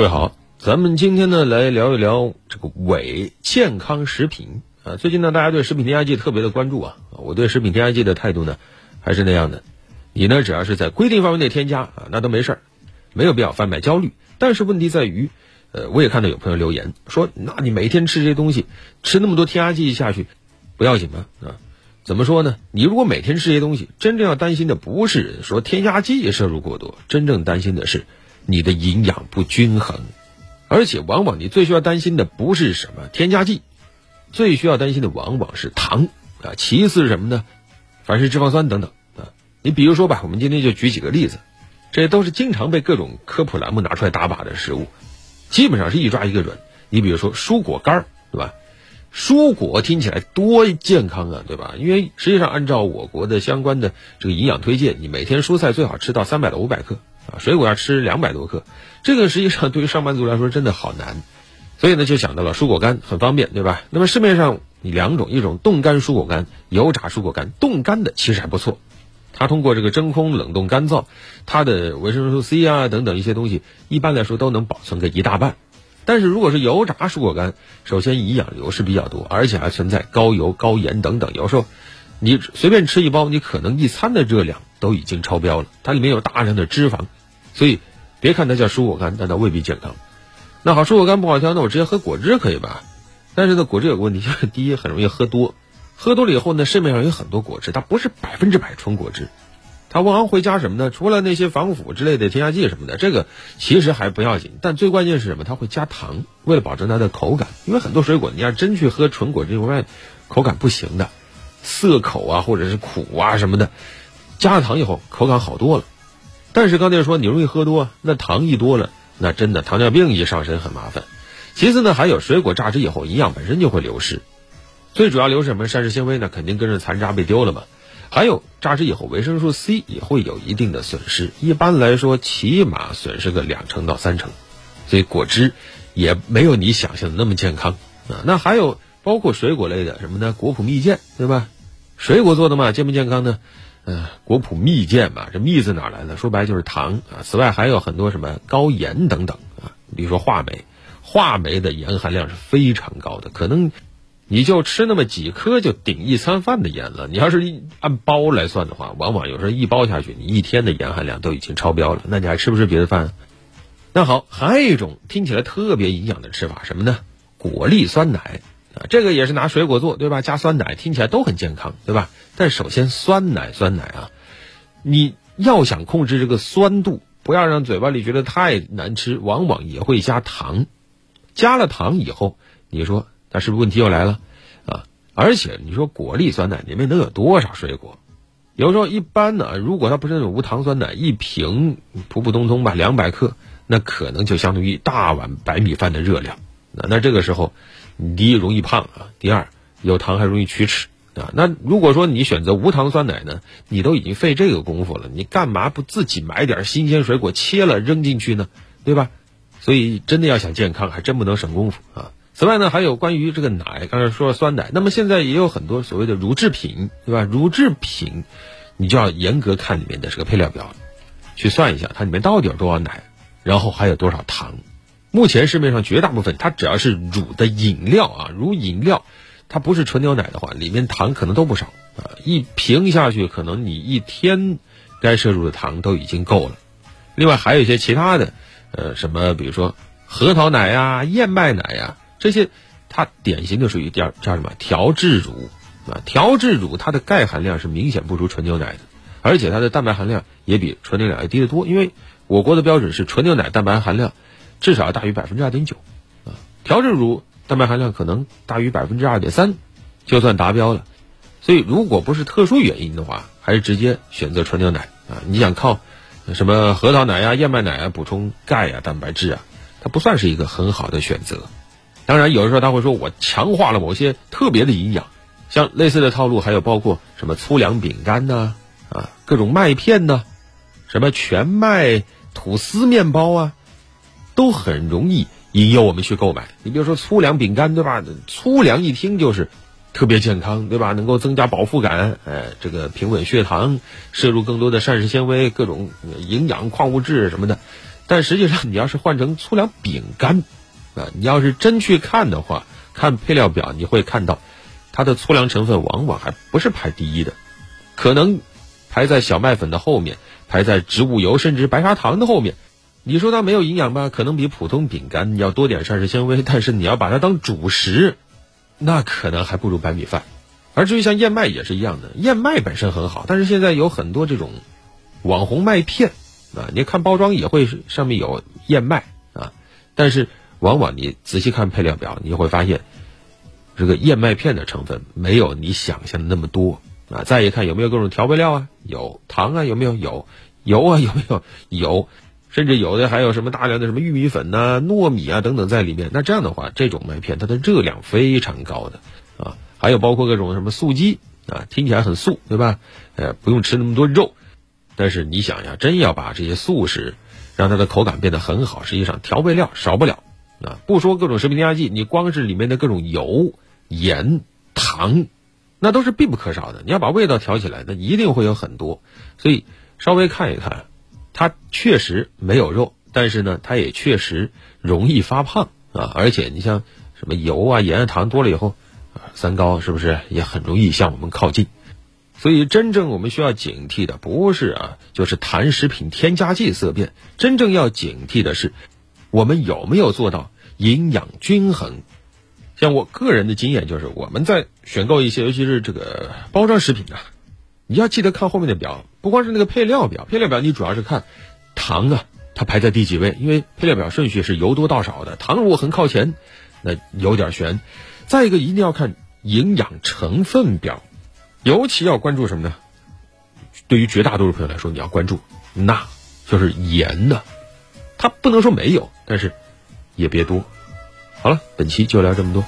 各位好，咱们今天呢来聊一聊这个伪健康食品啊。最近呢，大家对食品添加剂特别的关注啊。我对食品添加剂的态度呢，还是那样的。你呢，只要是在规定范围内添加啊，那都没事儿，没有必要贩卖焦虑。但是问题在于，呃，我也看到有朋友留言说，那你每天吃这些东西，吃那么多添加剂下去，不要紧吗？啊，怎么说呢？你如果每天吃这些东西，真正要担心的不是说添加剂摄入过多，真正担心的是。你的营养不均衡，而且往往你最需要担心的不是什么添加剂，最需要担心的往往是糖啊。其次是什么呢？反式脂肪酸等等啊。你比如说吧，我们今天就举几个例子，这都是经常被各种科普栏目拿出来打靶的食物，基本上是一抓一个准。你比如说蔬果干儿，对吧？蔬果听起来多健康啊，对吧？因为实际上按照我国的相关的这个营养推荐，你每天蔬菜最好吃到三百到五百克。啊，水果要吃两百多克，这个实际上对于上班族来说真的好难，所以呢就想到了蔬果干很方便，对吧？那么市面上你两种，一种冻干蔬果干，油炸蔬果干。冻干的其实还不错，它通过这个真空冷冻干燥，它的维生素 C 啊等等一些东西，一般来说都能保存个一大半。但是如果是油炸蔬果干，首先营养流失比较多，而且还存在高油、高盐等等，有时候你随便吃一包，你可能一餐的热量都已经超标了，它里面有大量的脂肪。所以，别看它叫蔬果干，但它未必健康。那好，蔬果干不好挑，那我直接喝果汁可以吧？但是呢，果汁有个问题，就是第一很容易喝多，喝多了以后呢，市面上有很多果汁，它不是百分之百纯果汁，它往往会加什么呢？除了那些防腐之类的添加剂什么的，这个其实还不要紧。但最关键是什么？它会加糖，为了保证它的口感。因为很多水果，你要真去喝纯果汁，我发现口感不行的，涩口啊，或者是苦啊什么的，加了糖以后，口感好多了。但是刚才说你容易喝多，那糖一多了，那真的糖尿病一上身很麻烦。其次呢，还有水果榨汁以后营养本身就会流失，最主要流失什么？膳食纤维呢，肯定跟着残渣被丢了嘛。还有榨汁以后维生素 C 也会有一定的损失，一般来说起码损失个两成到三成。所以果汁也没有你想象的那么健康啊。那还有包括水果类的什么呢？果脯蜜饯，对吧？水果做的嘛，健不健康呢？嗯，果脯蜜饯嘛，这蜜字哪来的？说白就是糖啊。此外还有很多什么高盐等等啊，比如说话梅，话梅的盐含量是非常高的，可能你就吃那么几颗就顶一餐饭的盐了。你要是按包来算的话，往往有时候一包下去，你一天的盐含量都已经超标了。那你还吃不吃别的饭？那好，还有一种听起来特别营养的吃法，什么呢？果粒酸奶。这个也是拿水果做，对吧？加酸奶听起来都很健康，对吧？但首先酸奶，酸奶啊，你要想控制这个酸度，不要让嘴巴里觉得太难吃，往往也会加糖。加了糖以后，你说它是不是问题又来了？啊，而且你说果粒酸奶里面能有多少水果？有时候一般呢，如果它不是那种无糖酸奶，一瓶普普通通吧，两百克，那可能就相当于大碗白米饭的热量。那那这个时候。第一容易胖啊，第二有糖还容易龋齿啊。那如果说你选择无糖酸奶呢，你都已经费这个功夫了，你干嘛不自己买点新鲜水果切了扔进去呢？对吧？所以真的要想健康，还真不能省功夫啊。此外呢，还有关于这个奶，刚才说了酸奶，那么现在也有很多所谓的乳制品，对吧？乳制品你就要严格看里面的这个配料表，去算一下它里面到底有多少奶，然后还有多少糖。目前市面上绝大部分，它只要是乳的饮料啊，乳饮料，它不是纯牛奶的话，里面糖可能都不少啊。一瓶下去，可能你一天该摄入的糖都已经够了。另外还有一些其他的，呃，什么比如说核桃奶呀、燕麦奶呀这些，它典型的属于叫叫什么调制乳啊。调制乳它的钙含量是明显不如纯牛奶的，而且它的蛋白含量也比纯牛奶要低得多。因为我国的标准是纯牛奶蛋白含量。至少要大于百分之二点九，啊，调制乳蛋白含量可能大于百分之二点三，就算达标了。所以，如果不是特殊原因的话，还是直接选择纯牛奶啊。你想靠什么核桃奶呀、燕麦奶啊补充钙呀、蛋白质啊，它不算是一个很好的选择。当然，有的时候他会说我强化了某些特别的营养，像类似的套路还有包括什么粗粮饼干呐，啊，各种麦片呐，什么全麦吐司面包啊。都很容易引诱我们去购买。你比如说粗粮饼干，对吧？粗粮一听就是特别健康，对吧？能够增加饱腹感，哎，这个平稳血糖，摄入更多的膳食纤维、各种营养、矿物质什么的。但实际上，你要是换成粗粮饼干，啊，你要是真去看的话，看配料表，你会看到它的粗粮成分往往还不是排第一的，可能排在小麦粉的后面，排在植物油甚至白砂糖的后面。你说它没有营养吧？可能比普通饼干要多点膳食纤维，但是你要把它当主食。那可能还不如白米饭，而至于像燕麦也是一样的，燕麦本身很好，但是现在有很多这种网红麦片啊，你看包装也会上面有燕麦啊，但是往往你仔细看配料表，你会发现这个燕麦片的成分没有你想象的那么多啊。再一看有没有各种调味料啊，有糖啊，有没有有油啊，有没有有。甚至有的还有什么大量的什么玉米粉呐、糯米啊等等在里面。那这样的话，这种麦片它的热量非常高的啊，还有包括各种什么素鸡啊，听起来很素，对吧？呃，不用吃那么多肉。但是你想呀，真要把这些素食让它的口感变得很好，实际上调味料少不了啊。不说各种食品添加剂，你光是里面的各种油、盐、糖，那都是必不可少的。你要把味道调起来，那一定会有很多。所以稍微看一看。它确实没有肉，但是呢，它也确实容易发胖啊！而且你像什么油啊、盐啊、糖多了以后，三高是不是也很容易向我们靠近？所以，真正我们需要警惕的不是啊，就是谈食品添加剂色变，真正要警惕的是，我们有没有做到营养均衡？像我个人的经验就是，我们在选购一些，尤其是这个包装食品啊。你要记得看后面的表，不光是那个配料表，配料表你主要是看糖啊，它排在第几位，因为配料表顺序是由多到少的，糖如果很靠前，那有点悬。再一个，一定要看营养成分表，尤其要关注什么呢？对于绝大多数朋友来说，你要关注钠，就是盐呢，它不能说没有，但是也别多。好了，本期就聊这么多。